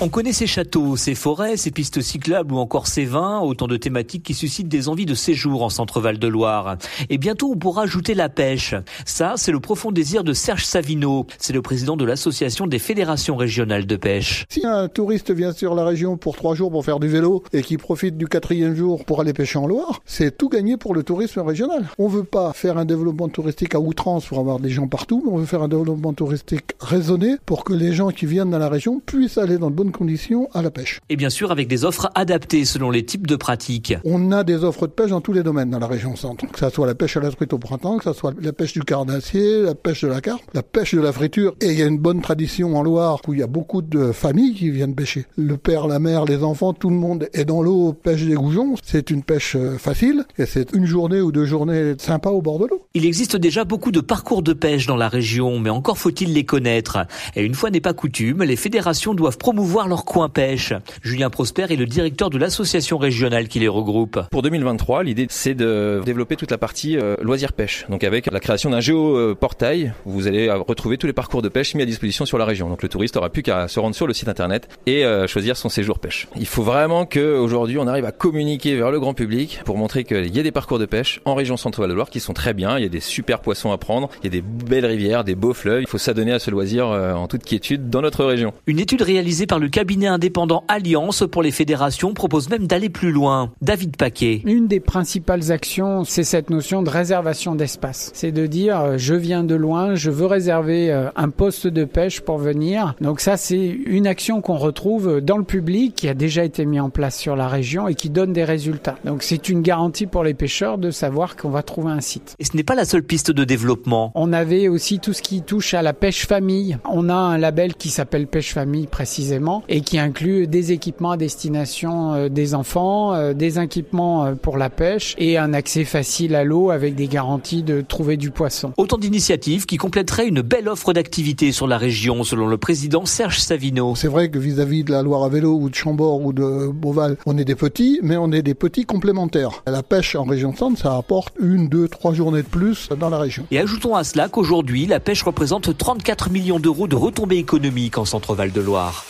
On connaît ces châteaux, ces forêts, ces pistes cyclables ou encore ces vins, autant de thématiques qui suscitent des envies de séjour en centre-val de Loire. Et bientôt, on pourra ajouter la pêche. Ça, c'est le profond désir de Serge Savino. C'est le président de l'association des fédérations régionales de pêche. Si un touriste vient sur la région pour trois jours pour faire du vélo et qui profite du quatrième jour pour aller pêcher en Loire, c'est tout gagné pour le tourisme régional. On veut pas faire un développement touristique à outrance pour avoir des gens partout, mais on veut faire un développement touristique raisonné pour que les gens qui viennent dans la région puissent aller dans de bonnes conditions à la pêche. Et bien sûr avec des offres adaptées selon les types de pratiques. On a des offres de pêche dans tous les domaines dans la région centre. Que ça soit la pêche à la truite au printemps, que ça soit la pêche du carnassier, la pêche de la carpe, la pêche de la friture. Et il y a une bonne tradition en Loire où il y a beaucoup de familles qui viennent pêcher. Le père, la mère, les enfants, tout le monde est dans l'eau, pêche des goujons. C'est une pêche euh, facile et c'est une journée ou deux journées sympa au bord de l'eau. Il existe déjà beaucoup de parcours de pêche dans la région, mais encore faut-il les connaître. Et une fois n'est pas coutume, les fédérations doivent promouvoir leur coin pêche. Julien Prosper est le directeur de l'association régionale qui les regroupe. Pour 2023, l'idée c'est de développer toute la partie euh, loisirs pêche. Donc avec la création d'un géoportail, vous allez retrouver tous les parcours de pêche mis à disposition sur la région. Donc le touriste aura plus qu'à se rendre sur le site internet et euh, choisir son séjour pêche. Il faut vraiment que aujourd'hui on arrive à communiquer vers le grand public pour montrer qu'il y a des parcours de pêche en région Centre-Val de Loire qui sont très bien. Il y a des super poissons à prendre, il y a des belles rivières, des beaux fleuves. Il faut s'adonner à ce loisir euh, en toute quiétude dans notre région. Une étude réalisée par le le cabinet indépendant Alliance pour les fédérations propose même d'aller plus loin. David Paquet. Une des principales actions, c'est cette notion de réservation d'espace. C'est de dire, euh, je viens de loin, je veux réserver euh, un poste de pêche pour venir. Donc ça, c'est une action qu'on retrouve dans le public qui a déjà été mis en place sur la région et qui donne des résultats. Donc c'est une garantie pour les pêcheurs de savoir qu'on va trouver un site. Et ce n'est pas la seule piste de développement. On avait aussi tout ce qui touche à la pêche famille. On a un label qui s'appelle Pêche Famille précisément et qui inclut des équipements à destination euh, des enfants, euh, des équipements euh, pour la pêche et un accès facile à l'eau avec des garanties de trouver du poisson. Autant d'initiatives qui compléteraient une belle offre d'activités sur la région, selon le président Serge Savino. C'est vrai que vis-à-vis de la Loire à vélo ou de Chambord ou de Beauval, on est des petits, mais on est des petits complémentaires. La pêche en région centre, ça apporte une, deux, trois journées de plus dans la région. Et ajoutons à cela qu'aujourd'hui, la pêche représente 34 millions d'euros de retombées économiques en centre-val de Loire.